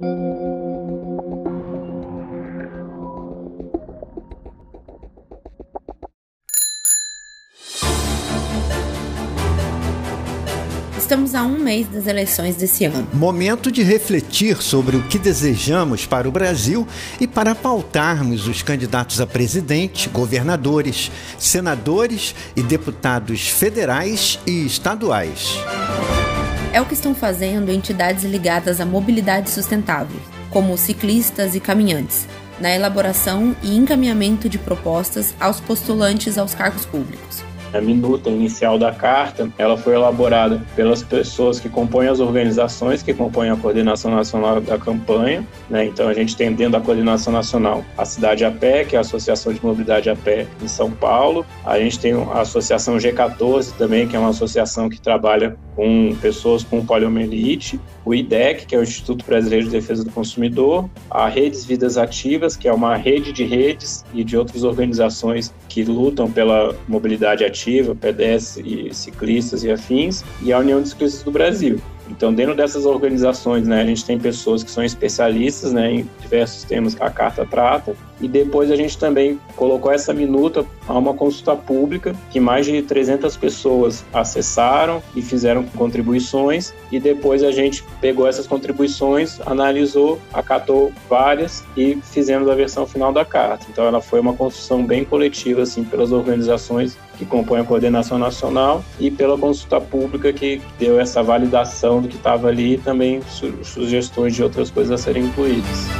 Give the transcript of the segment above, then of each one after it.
Estamos a um mês das eleições desse ano. Momento de refletir sobre o que desejamos para o Brasil e para pautarmos os candidatos a presidente, governadores, senadores e deputados federais e estaduais. É o que estão fazendo entidades ligadas à mobilidade sustentável, como ciclistas e caminhantes, na elaboração e encaminhamento de propostas aos postulantes aos cargos públicos. A minuta inicial da carta, ela foi elaborada pelas pessoas que compõem as organizações que compõem a coordenação nacional da campanha, né? Então a gente tem dentro da coordenação nacional a cidade a pé, que é a Associação de Mobilidade a Pé em São Paulo. A gente tem a Associação G14 também, que é uma associação que trabalha com pessoas com poliomielite, o IDEC, que é o Instituto Brasileiro de Defesa do Consumidor, a Redes Vidas Ativas, que é uma rede de redes e de outras organizações que lutam pela mobilidade ativa PDS e ciclistas e afins, e a União de Ciclistas do Brasil. Então, dentro dessas organizações, né, a gente tem pessoas que são especialistas né, em diversos temas que a carta trata, e depois a gente também colocou essa minuta a uma consulta pública que mais de 300 pessoas acessaram e fizeram contribuições, e depois a gente pegou essas contribuições, analisou, acatou várias e fizemos a versão final da carta. Então, ela foi uma construção bem coletiva assim pelas organizações que compõem a coordenação nacional e pela consulta pública que deu essa validação do que estava ali e também su sugestões de outras coisas a serem incluídas.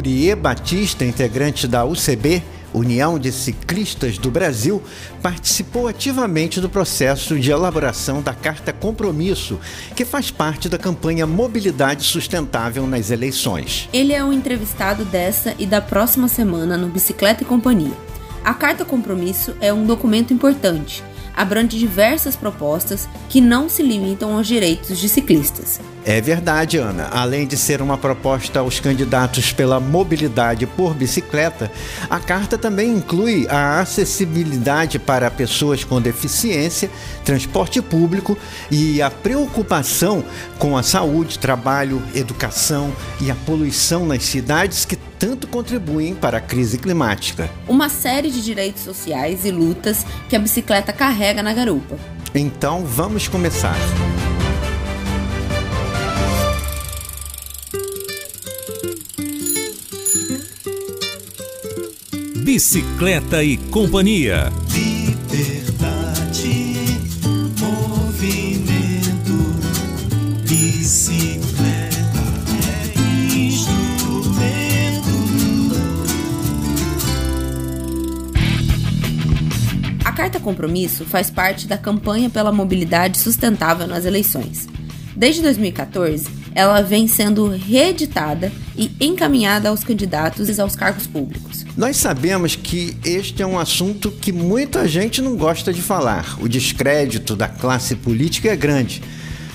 Yurie Batista, integrante da UCB, União de Ciclistas do Brasil, participou ativamente do processo de elaboração da Carta Compromisso, que faz parte da campanha Mobilidade Sustentável nas eleições. Ele é o entrevistado dessa e da próxima semana no Bicicleta e Companhia. A Carta Compromisso é um documento importante abrange diversas propostas que não se limitam aos direitos de ciclistas. É verdade, Ana. Além de ser uma proposta aos candidatos pela mobilidade por bicicleta, a carta também inclui a acessibilidade para pessoas com deficiência, transporte público e a preocupação com a saúde, trabalho, educação e a poluição nas cidades que tanto contribuem para a crise climática. Uma série de direitos sociais e lutas que a bicicleta carrega na garupa. Então vamos começar. Bicicleta e Companhia. Carta Compromisso faz parte da campanha pela mobilidade sustentável nas eleições. Desde 2014, ela vem sendo reeditada e encaminhada aos candidatos aos cargos públicos. Nós sabemos que este é um assunto que muita gente não gosta de falar. O descrédito da classe política é grande.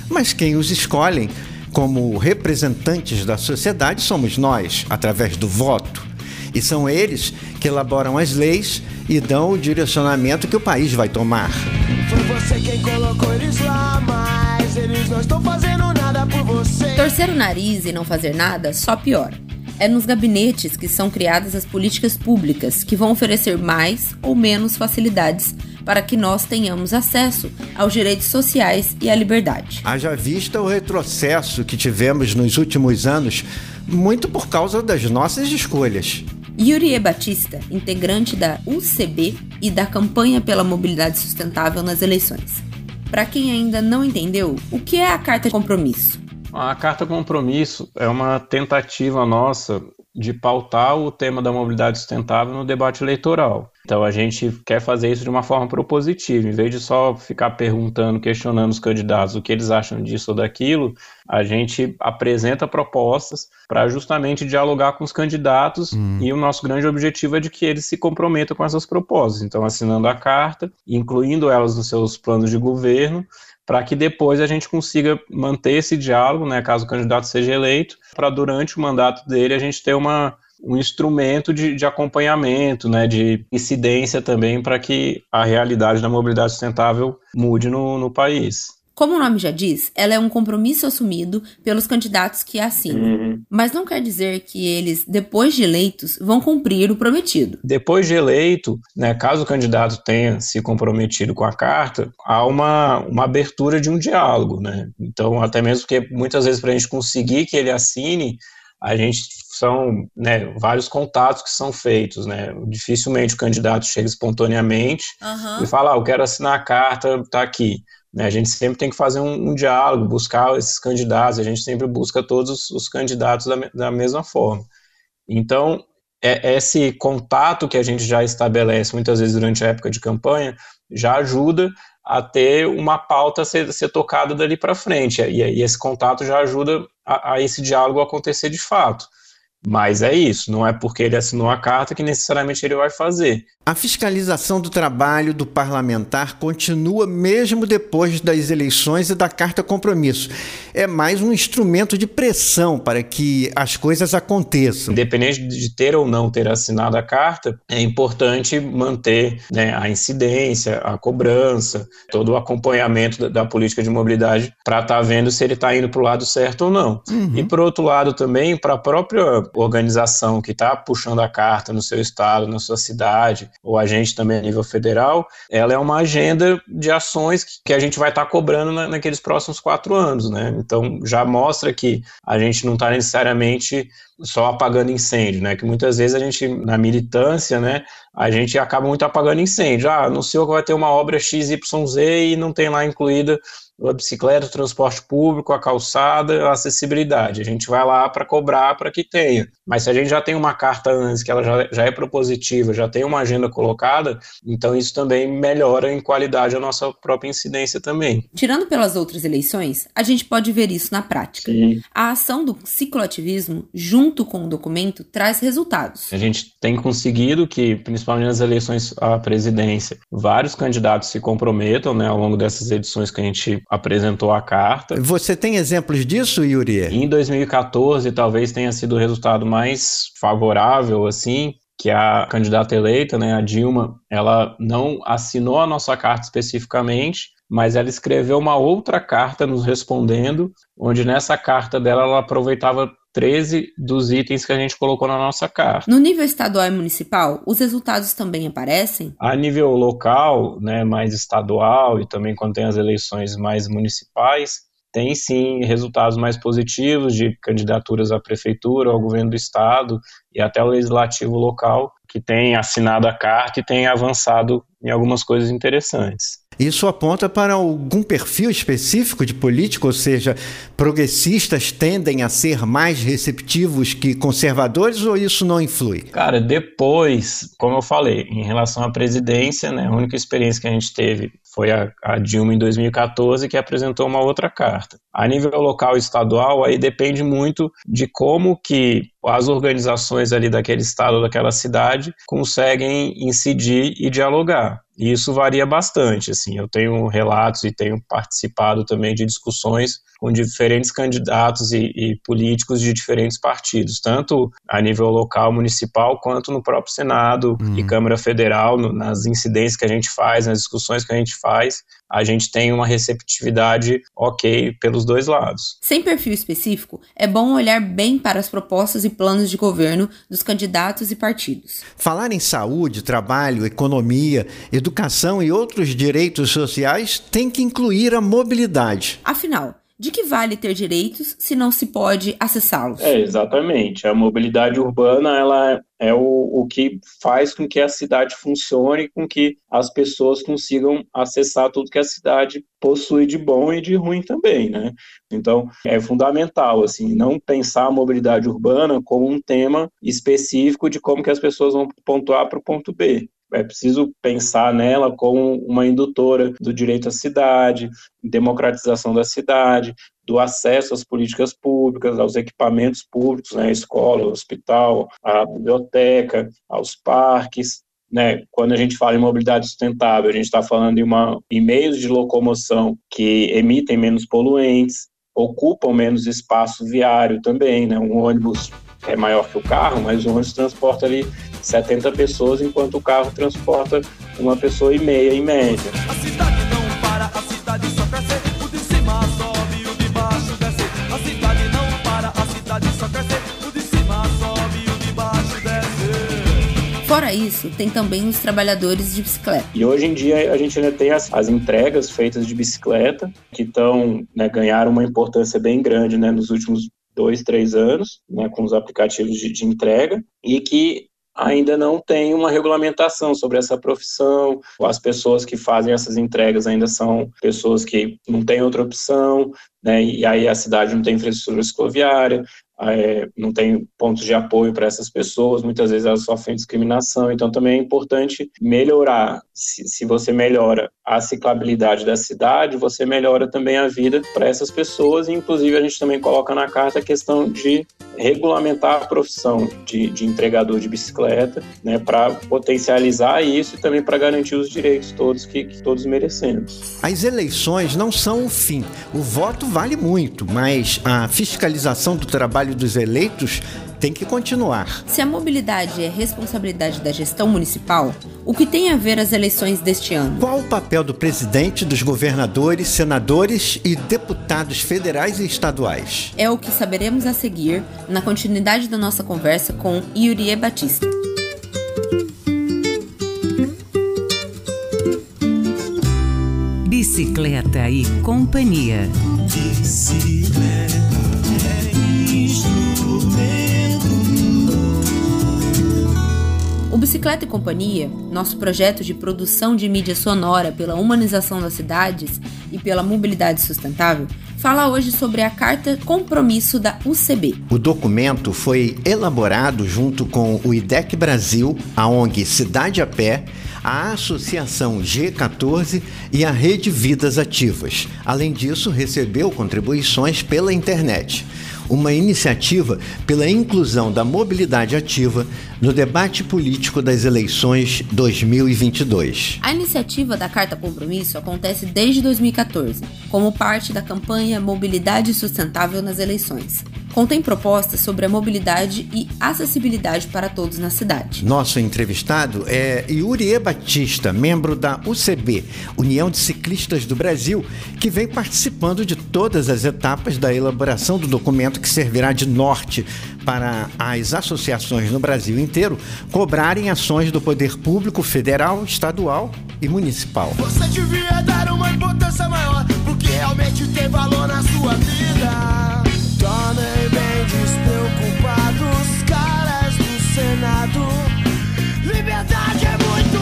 Mas quem os escolhem como representantes da sociedade somos nós, através do voto. E são eles que elaboram as leis e dão o direcionamento que o país vai tomar. Foi você quem colocou eles lá, mas eles não estão fazendo nada por você. Torcer o nariz e não fazer nada só piora. É nos gabinetes que são criadas as políticas públicas que vão oferecer mais ou menos facilidades para que nós tenhamos acesso aos direitos sociais e à liberdade. Haja vista o retrocesso que tivemos nos últimos anos, muito por causa das nossas escolhas. Yuri Batista, integrante da UCB e da campanha pela mobilidade sustentável nas eleições. Para quem ainda não entendeu, o que é a Carta de Compromisso? A Carta Compromisso é uma tentativa nossa de pautar o tema da mobilidade sustentável no debate eleitoral. Então a gente quer fazer isso de uma forma propositiva, em vez de só ficar perguntando, questionando os candidatos o que eles acham disso ou daquilo, a gente apresenta propostas para justamente dialogar com os candidatos hum. e o nosso grande objetivo é de que eles se comprometam com essas propostas. Então assinando a carta, incluindo elas nos seus planos de governo, para que depois a gente consiga manter esse diálogo, né, caso o candidato seja eleito, para durante o mandato dele a gente ter uma, um instrumento de, de acompanhamento, né, de incidência também para que a realidade da mobilidade sustentável mude no, no país. Como o nome já diz, ela é um compromisso assumido pelos candidatos que a assinam. Uhum. Mas não quer dizer que eles, depois de eleitos, vão cumprir o prometido. Depois de eleito, né, caso o candidato tenha se comprometido com a carta, há uma, uma abertura de um diálogo. Né? Então, até mesmo porque muitas vezes para a gente conseguir que ele assine, a gente são né, vários contatos que são feitos, né? Dificilmente o candidato chega espontaneamente uhum. e fala, ah, eu quero assinar a carta, tá aqui. Né? A gente sempre tem que fazer um, um, diálogo, buscar esses candidatos, a gente sempre busca todos os, os candidatos da, da, mesma forma. Então, é, esse contato que a gente já estabelece muitas vezes durante a época de campanha já ajuda a ter uma pauta a ser, ser tocada dali para frente. E, e, esse contato já ajuda a, a, esse diálogo acontecer de fato. Mas é isso, não é porque ele assinou a carta que necessariamente ele vai fazer. A fiscalização do trabalho do parlamentar continua mesmo depois das eleições e da carta compromisso. É mais um instrumento de pressão para que as coisas aconteçam. Independente de ter ou não ter assinado a carta, é importante manter né, a incidência, a cobrança, todo o acompanhamento da, da política de mobilidade para estar tá vendo se ele está indo para o lado certo ou não. Uhum. E por outro lado também, para a própria organização que está puxando a carta no seu estado, na sua cidade, ou a gente também a nível federal, ela é uma agenda de ações que a gente vai estar tá cobrando na, naqueles próximos quatro anos, né? Então já mostra que a gente não está necessariamente só apagando incêndio, né? Que muitas vezes a gente, na militância, né, a gente acaba muito apagando incêndio. Ah, anunciou que vai ter uma obra XYZ e não tem lá incluída a bicicleta, o transporte público, a calçada, a acessibilidade. A gente vai lá para cobrar para que tenha. Mas se a gente já tem uma carta antes, que ela já, já é propositiva, já tem uma agenda colocada, então isso também melhora em qualidade a nossa própria incidência também. Tirando pelas outras eleições, a gente pode ver isso na prática. Sim. A ação do cicloativismo, junto com o documento, traz resultados. A gente tem conseguido que, principalmente nas eleições à presidência, vários candidatos se comprometam né, ao longo dessas edições que a gente apresentou a carta. Você tem exemplos disso, Yuri? Em 2014, talvez tenha sido o resultado mais favorável, assim, que a candidata eleita, né, a Dilma, ela não assinou a nossa carta especificamente, mas ela escreveu uma outra carta nos respondendo, onde nessa carta dela ela aproveitava 13 dos itens que a gente colocou na nossa carta. No nível estadual e municipal, os resultados também aparecem? A nível local, né, mais estadual e também quando tem as eleições mais municipais, tem sim resultados mais positivos de candidaturas à prefeitura, ao governo do estado e até ao legislativo local, que tem assinado a carta e tem avançado em algumas coisas interessantes. Isso aponta para algum perfil específico de político, ou seja, progressistas tendem a ser mais receptivos que conservadores ou isso não influi? Cara, depois, como eu falei, em relação à presidência, né, a única experiência que a gente teve foi a, a, Dilma em 2014 que apresentou uma outra carta. A nível local e estadual, aí depende muito de como que as organizações ali daquele estado, daquela cidade, conseguem incidir e dialogar. E isso varia bastante, assim, eu tenho relatos e tenho participado também de discussões com diferentes candidatos e, e, políticos de diferentes partidos, tanto a nível local, municipal, quanto no próprio Senado uhum. e Câmara Federal, no, nas incidências que a gente faz, nas discussões que a gente faz, a gente tem uma receptividade ok pelos dois lados. Sem perfil específico, é bom olhar bem para as propostas e planos de governo dos candidatos e partidos. Falar em saúde, trabalho, economia, educação e outros direitos sociais tem que incluir a mobilidade. Afinal, de que vale ter direitos se não se pode acessá-los? É, exatamente. A mobilidade urbana ela é o, o que faz com que a cidade funcione, com que as pessoas consigam acessar tudo que a cidade possui de bom e de ruim também, né? Então, é fundamental, assim, não pensar a mobilidade urbana como um tema específico de como que as pessoas vão do ponto A para o ponto B é preciso pensar nela como uma indutora do direito à cidade, democratização da cidade, do acesso às políticas públicas, aos equipamentos públicos, né, escola, hospital, a biblioteca, aos parques, né, quando a gente fala em mobilidade sustentável, a gente está falando de, uma, em meios de locomoção que emitem menos poluentes, ocupam menos espaço viário também, né, um ônibus é maior que o carro, mas o ônibus transporta ali 70 pessoas, enquanto o carro transporta uma pessoa e meia em média. A cidade não para, a cidade só o de cima sobe, o de baixo desce. A cidade não para, a cidade só o de cima sobe, o de baixo desce. Fora isso, tem também os trabalhadores de bicicleta. E hoje em dia a gente ainda tem as, as entregas feitas de bicicleta, que estão, né, ganharam uma importância bem grande né, nos últimos dois, três anos, né, com os aplicativos de, de entrega, e que ainda não tem uma regulamentação sobre essa profissão. As pessoas que fazem essas entregas ainda são pessoas que não têm outra opção, né? E aí a cidade não tem infraestrutura cicloviária, é, não tem pontos de apoio para essas pessoas, muitas vezes elas sofrem discriminação, então também é importante melhorar. Se, se você melhora a ciclabilidade da cidade, você melhora também a vida para essas pessoas, e inclusive a gente também coloca na carta a questão de regulamentar a profissão de, de entregador de bicicleta, né, para potencializar isso e também para garantir os direitos todos que, que todos merecemos. As eleições não são o fim. O voto vale muito, mas a fiscalização do trabalho dos eleitos tem que continuar. Se a mobilidade é responsabilidade da gestão municipal, o que tem a ver as eleições deste ano? Qual o papel do presidente, dos governadores, senadores e deputados federais e estaduais? É o que saberemos a seguir na continuidade da nossa conversa com Yurie Batista. Bicicleta e companhia. Bicicleta Bicicleta e Companhia, nosso projeto de produção de mídia sonora pela humanização das cidades e pela mobilidade sustentável, fala hoje sobre a Carta Compromisso da UCB. O documento foi elaborado junto com o IDEC Brasil, a ONG Cidade a Pé, a Associação G14 e a Rede Vidas Ativas. Além disso, recebeu contribuições pela internet uma iniciativa pela inclusão da mobilidade ativa no debate político das eleições 2022. A iniciativa da Carta Compromisso acontece desde 2014, como parte da campanha Mobilidade Sustentável nas Eleições contém propostas sobre a mobilidade e acessibilidade para todos na cidade. Nosso entrevistado é Yuri Batista, membro da UCB, União de Ciclistas do Brasil, que vem participando de todas as etapas da elaboração do documento que servirá de norte para as associações no Brasil inteiro cobrarem ações do poder público federal, estadual e municipal. Você devia dar uma importância maior porque realmente tem valor na sua vida. Bem despreocupados, caras do Senado. Liberdade é muito!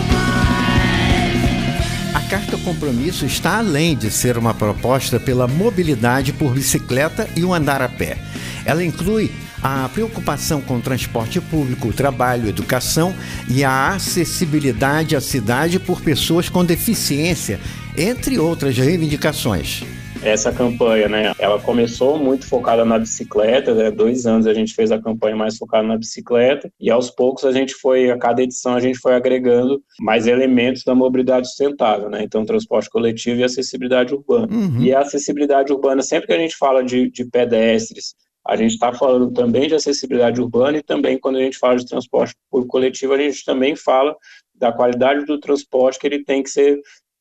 A Carta Compromisso está além de ser uma proposta pela mobilidade por bicicleta e o andar a pé. Ela inclui a preocupação com o transporte público, o trabalho, educação e a acessibilidade à cidade por pessoas com deficiência, entre outras reivindicações essa campanha, né? Ela começou muito focada na bicicleta, né? Dois anos a gente fez a campanha mais focada na bicicleta e aos poucos a gente foi, a cada edição a gente foi agregando mais elementos da mobilidade sustentável, né? Então, transporte coletivo e acessibilidade urbana. Uhum. E a acessibilidade urbana, sempre que a gente fala de, de pedestres, a gente está falando também de acessibilidade urbana e também quando a gente fala de transporte por coletivo, a gente também fala da qualidade do transporte que ele tem que ser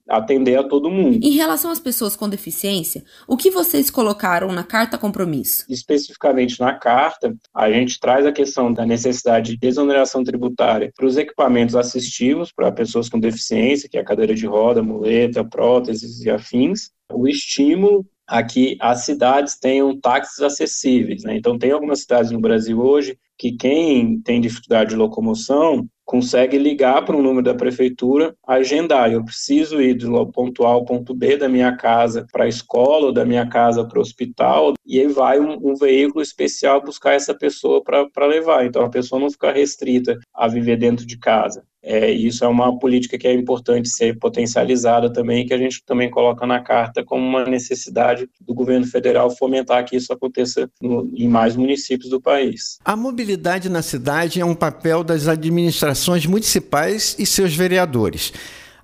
atender a todo mundo. Em relação às pessoas com deficiência, o que vocês colocaram na carta compromisso? Especificamente na carta, a gente traz a questão da necessidade de desoneração tributária para os equipamentos assistivos para pessoas com deficiência, que é a cadeira de roda, muleta, próteses e afins, o estímulo a que as cidades tenham táxis acessíveis. Né? Então, tem algumas cidades no Brasil hoje que quem tem dificuldade de locomoção consegue ligar para um número da prefeitura, agendar. Eu preciso ir do ponto A ao ponto B da minha casa para a escola, ou da minha casa para o hospital, e aí vai um, um veículo especial buscar essa pessoa para levar. Então a pessoa não fica restrita a viver dentro de casa. É, isso é uma política que é importante ser potencializada também, que a gente também coloca na carta como uma necessidade do governo federal fomentar que isso aconteça no, em mais municípios do país. A mobilidade na cidade é um papel das administrações municipais e seus vereadores.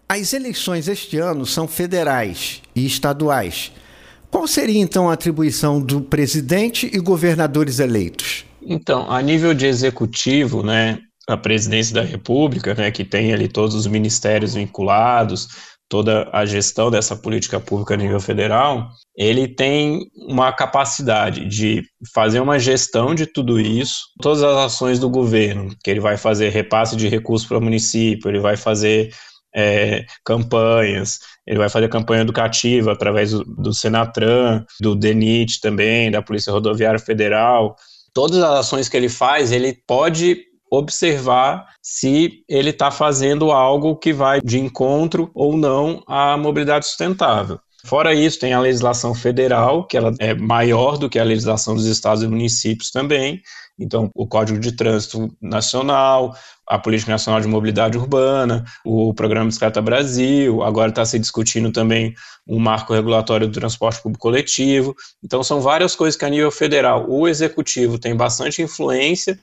As eleições este ano são federais e estaduais. Qual seria então a atribuição do presidente e governadores eleitos? Então, a nível de executivo, né, a presidência da República, né, que tem ali todos os ministérios vinculados, toda a gestão dessa política pública a nível federal, ele tem uma capacidade de fazer uma gestão de tudo isso, todas as ações do governo, que ele vai fazer repasse de recursos para o município, ele vai fazer é, campanhas, ele vai fazer campanha educativa através do, do Senatran, do DENIT também, da Polícia Rodoviária Federal. Todas as ações que ele faz, ele pode observar se ele está fazendo algo que vai de encontro ou não à mobilidade sustentável. Fora isso, tem a legislação federal, que ela é maior do que a legislação dos estados e municípios também. Então, o Código de Trânsito Nacional, a Política Nacional de Mobilidade Urbana, o Programa Bicicleta Brasil, agora está se discutindo também um marco regulatório do transporte público coletivo. Então, são várias coisas que, a nível federal, o executivo tem bastante influência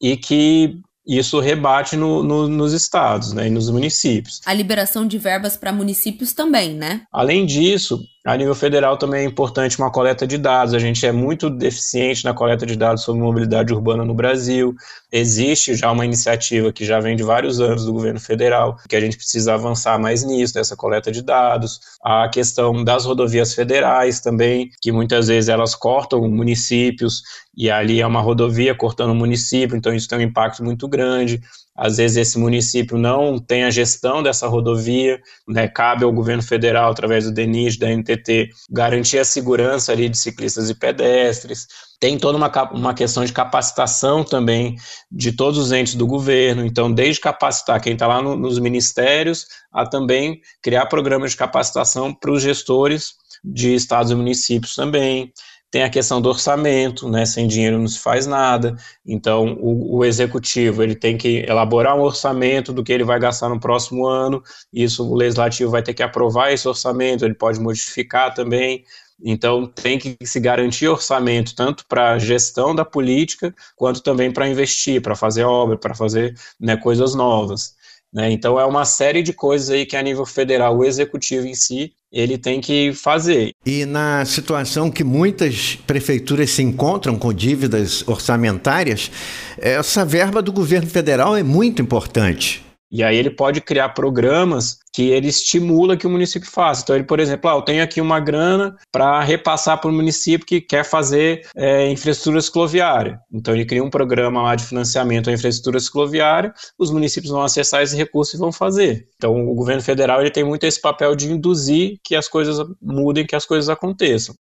e que isso rebate no, no, nos estados né, e nos municípios. A liberação de verbas para municípios também, né? Além disso, a nível federal também é importante uma coleta de dados. A gente é muito deficiente na coleta de dados sobre mobilidade urbana no Brasil. Existe já uma iniciativa que já vem de vários anos do governo federal, que a gente precisa avançar mais nisso, nessa coleta de dados. A questão das rodovias federais também, que muitas vezes elas cortam municípios e ali é uma rodovia cortando o município, então isso tem um impacto muito grande às vezes esse município não tem a gestão dessa rodovia, né, cabe ao governo federal, através do DENIS, da NTT, garantir a segurança ali de ciclistas e pedestres, tem toda uma, uma questão de capacitação também de todos os entes do governo, então desde capacitar quem está lá no, nos ministérios, a também criar programas de capacitação para os gestores de estados e municípios também, tem a questão do orçamento, né? Sem dinheiro não se faz nada. Então, o, o, executivo ele tem que elaborar um orçamento do que ele vai gastar no próximo ano. Isso o legislativo vai ter que aprovar esse orçamento. Ele pode modificar também. Então, tem que se garantir orçamento tanto para a gestão da política quanto também para investir, para fazer obra, para fazer né, coisas novas. Né? Então, é uma série de coisas aí que, a nível federal, o executivo em si ele tem que fazer. E na situação que muitas prefeituras se encontram com dívidas orçamentárias, essa verba do governo federal é muito importante. E aí ele pode criar programas que ele estimula que o município faça. Então, ele, por exemplo, ah, eu tenho aqui uma grana para repassar para o município que quer fazer é, infraestrutura cicloviária. Então, ele cria um programa lá de financiamento à infraestrutura cicloviária, os municípios vão acessar esse recurso e vão fazer. Então, o governo federal ele tem muito esse papel de induzir que as coisas mudem, que as coisas aconteçam.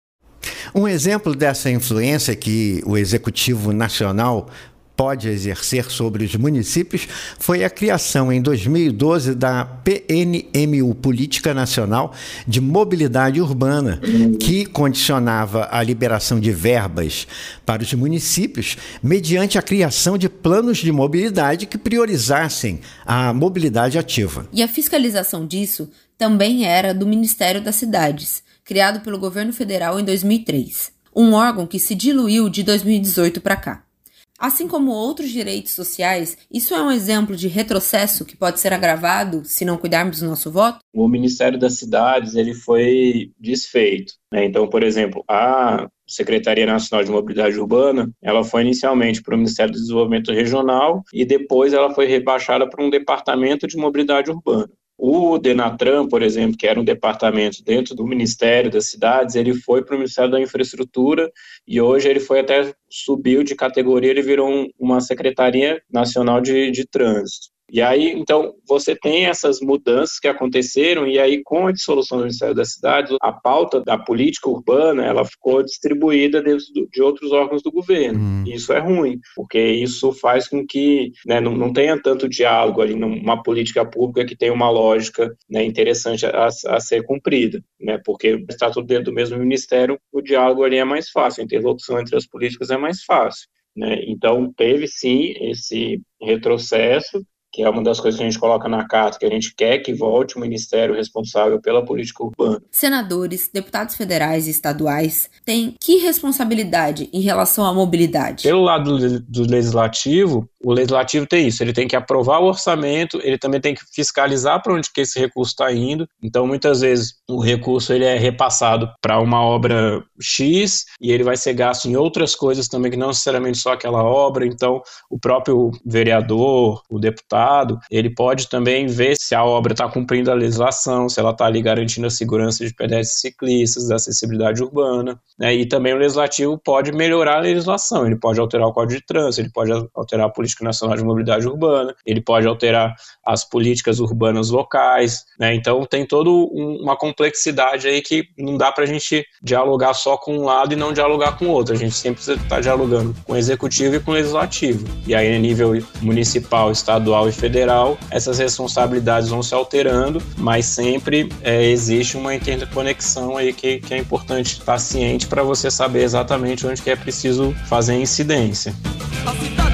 Um exemplo dessa influência que o Executivo Nacional pode exercer sobre os municípios foi a criação em 2012 da PNMU Política Nacional de Mobilidade Urbana, que condicionava a liberação de verbas para os municípios mediante a criação de planos de mobilidade que priorizassem a mobilidade ativa. E a fiscalização disso também era do Ministério das Cidades, criado pelo governo federal em 2003, um órgão que se diluiu de 2018 para cá. Assim como outros direitos sociais, isso é um exemplo de retrocesso que pode ser agravado se não cuidarmos do nosso voto? O Ministério das Cidades ele foi desfeito. Né? Então, por exemplo, a Secretaria Nacional de Mobilidade Urbana, ela foi inicialmente para o Ministério do Desenvolvimento Regional e depois ela foi rebaixada para um Departamento de Mobilidade Urbana. O Denatran, por exemplo, que era um departamento dentro do Ministério das Cidades, ele foi para o Ministério da Infraestrutura e hoje ele foi até subiu de categoria, ele virou um, uma Secretaria Nacional de, de Trânsito. E aí, então, você tem essas mudanças que aconteceram, e aí, com a dissolução do Ministério da Cidade, a pauta da política urbana, ela ficou distribuída dentro de outros órgãos do governo. Hum. Isso é ruim, porque isso faz com que né, não, não tenha tanto diálogo ali numa política pública que tem uma lógica né, interessante a, a, ser cumprida, né, porque está tudo dentro do mesmo ministério, o diálogo ali é mais fácil, a interlocução entre as políticas é mais fácil. Né? Então, teve sim esse retrocesso, que é uma das coisas que a gente coloca na carta, que a gente quer que volte o ministério responsável pela política urbana. Senadores, deputados federais e estaduais têm que responsabilidade em relação à mobilidade? Pelo lado do legislativo, o legislativo tem isso, ele tem que aprovar o orçamento, ele também tem que fiscalizar para onde que esse recurso está indo. Então, muitas vezes o recurso ele é repassado para uma obra X e ele vai ser gasto em outras coisas também que não necessariamente só aquela obra. Então, o próprio vereador, o deputado, ele pode também ver se a obra está cumprindo a legislação, se ela está ali garantindo a segurança de pedestres ciclistas, da acessibilidade urbana. Né? E também o legislativo pode melhorar a legislação, ele pode alterar o Código de Trânsito, ele pode alterar a Política Nacional de Mobilidade Urbana, ele pode alterar as políticas urbanas locais. Né? Então, tem toda um, uma complexidade aí que não dá para a gente dialogar só com um lado e não dialogar com o outro. A gente sempre está dialogando com o executivo e com o legislativo. E aí, a nível municipal, estadual e federal, essas responsabilidades vão se alterando, mas sempre é, existe uma interconexão aí que, que é importante estar ciente para você saber exatamente onde que é preciso fazer incidência. A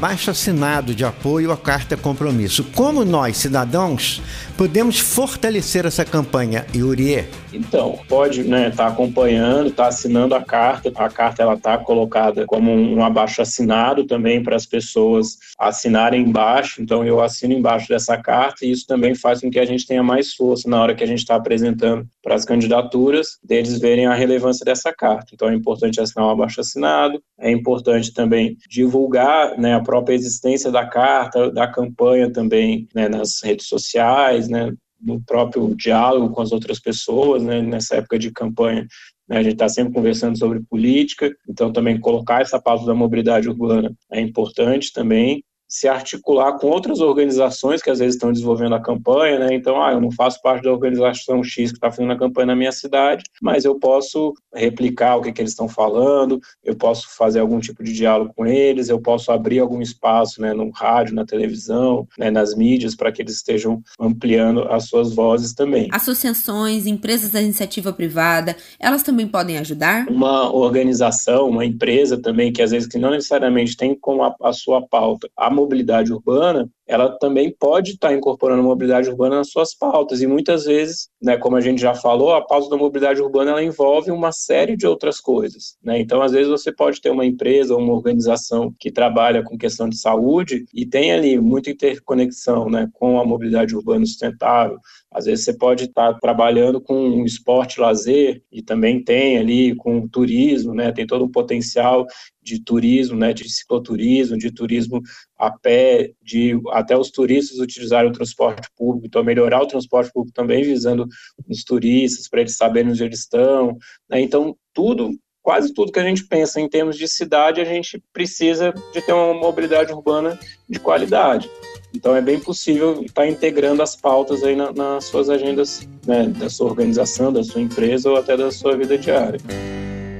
abaixo assinado de apoio à Carta Compromisso. Como nós, cidadãos, podemos fortalecer essa campanha, Yurie? Então, pode estar né, tá acompanhando, estar tá assinando a carta. A carta ela está colocada como um abaixo assinado também para as pessoas assinarem embaixo. Então, eu assino embaixo dessa carta e isso também faz com que a gente tenha mais força na hora que a gente está apresentando para as candidaturas, deles verem a relevância dessa carta. Então, é importante assinar um abaixo assinado. É importante também divulgar né, a própria existência da carta, da campanha também né, nas redes sociais, né, no próprio diálogo com as outras pessoas, né, nessa época de campanha, né, a gente está sempre conversando sobre política, então também colocar essa pauta da mobilidade urbana é importante também, se articular com outras organizações que às vezes estão desenvolvendo a campanha, né? Então, ah, eu não faço parte da organização X que está fazendo a campanha na minha cidade, mas eu posso replicar o que, que eles estão falando, eu posso fazer algum tipo de diálogo com eles, eu posso abrir algum espaço, né, no rádio, na televisão, né, nas mídias, para que eles estejam ampliando as suas vozes também. Associações, empresas da iniciativa privada, elas também podem ajudar? Uma organização, uma empresa também, que às vezes que não necessariamente tem como a, a sua pauta a mobilidade urbana, ela também pode estar incorporando a mobilidade urbana nas suas pautas. E muitas vezes, né, como a gente já falou, a pauta da mobilidade urbana ela envolve uma série de outras coisas. Né? Então, às vezes, você pode ter uma empresa ou uma organização que trabalha com questão de saúde e tem ali muita interconexão né, com a mobilidade urbana sustentável. Às vezes você pode estar trabalhando com esporte lazer e também tem ali com turismo, né? Tem todo um potencial de turismo, né? De cicloturismo, de turismo a pé, de até os turistas utilizarem o transporte público, então melhorar o transporte público também visando os turistas, para eles saberem onde eles estão, né? então tudo, quase tudo que a gente pensa em termos de cidade, a gente precisa de ter uma mobilidade urbana de qualidade. Então é bem possível estar integrando as pautas aí na, nas suas agendas, né, da sua organização, da sua empresa ou até da sua vida diária.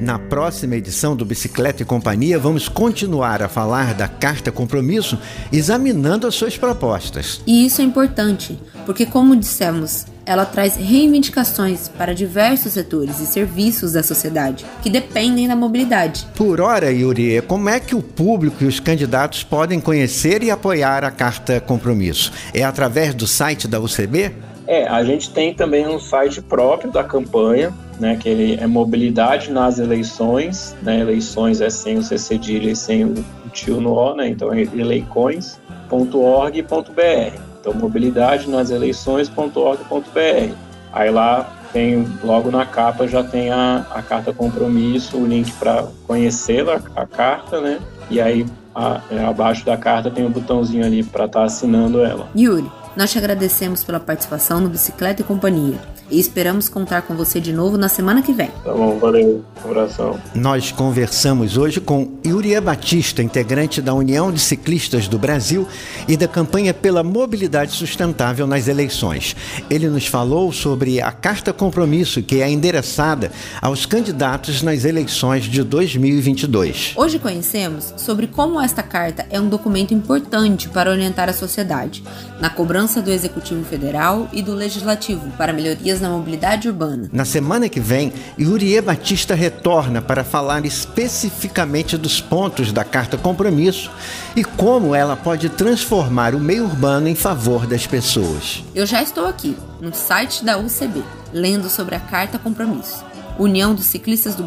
Na próxima edição do Bicicleta e Companhia, vamos continuar a falar da Carta Compromisso, examinando as suas propostas. E isso é importante, porque, como dissemos, ela traz reivindicações para diversos setores e serviços da sociedade que dependem da mobilidade. Por hora, Yuri, como é que o público e os candidatos podem conhecer e apoiar a Carta Compromisso? É através do site da UCB? É, a gente tem também um site próprio da campanha, né, que ele é mobilidade nas eleições, né, eleições é sem o C cedilha e sem o tio no O, né, então é eleicões.org.br. Então, mobilidade nas eleições.org.br. Aí lá tem, logo na capa já tem a, a carta compromisso, o link para conhecê-la, a carta, né, e aí a, é, abaixo da carta tem um botãozinho ali para estar tá assinando ela. Yuri, nós te agradecemos pela participação no Bicicleta e Companhia e esperamos contar com você de novo na semana que vem. Tá bom, valeu. Um abração. Nós conversamos hoje com Yuria Batista, integrante da União de Ciclistas do Brasil e da campanha pela mobilidade sustentável nas eleições. Ele nos falou sobre a carta compromisso que é endereçada aos candidatos nas eleições de 2022. Hoje conhecemos sobre como esta carta é um documento importante para orientar a sociedade na cobrança do Executivo Federal e do Legislativo para melhorias na mobilidade urbana. Na semana que vem, Yurie Batista retorna para falar especificamente dos pontos da Carta Compromisso e como ela pode transformar o meio urbano em favor das pessoas. Eu já estou aqui, no site da UCB, lendo sobre a Carta Compromisso. União dos Ciclistas do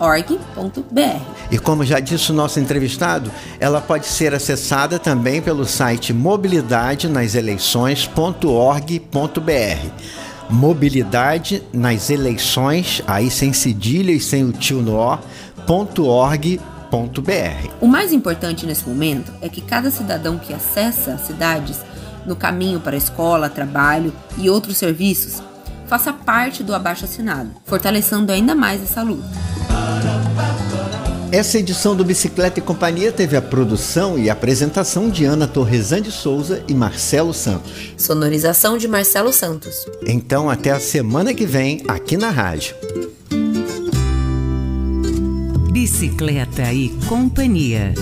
Brasil.org.br. E como já disse o nosso entrevistado, ela pode ser acessada também pelo site mobilidade nas eleições.org.br. Mobilidade nas eleições, aí sem cedilha e sem o tio no ó, .org.br. O mais importante nesse momento é que cada cidadão que acessa as cidades no caminho para a escola, trabalho e outros serviços faça parte do abaixo assinado, fortalecendo ainda mais essa luta. Essa edição do Bicicleta e Companhia teve a produção e apresentação de Ana Torresan de Souza e Marcelo Santos. Sonorização de Marcelo Santos. Então, até a semana que vem, aqui na rádio. Bicicleta e Companhia.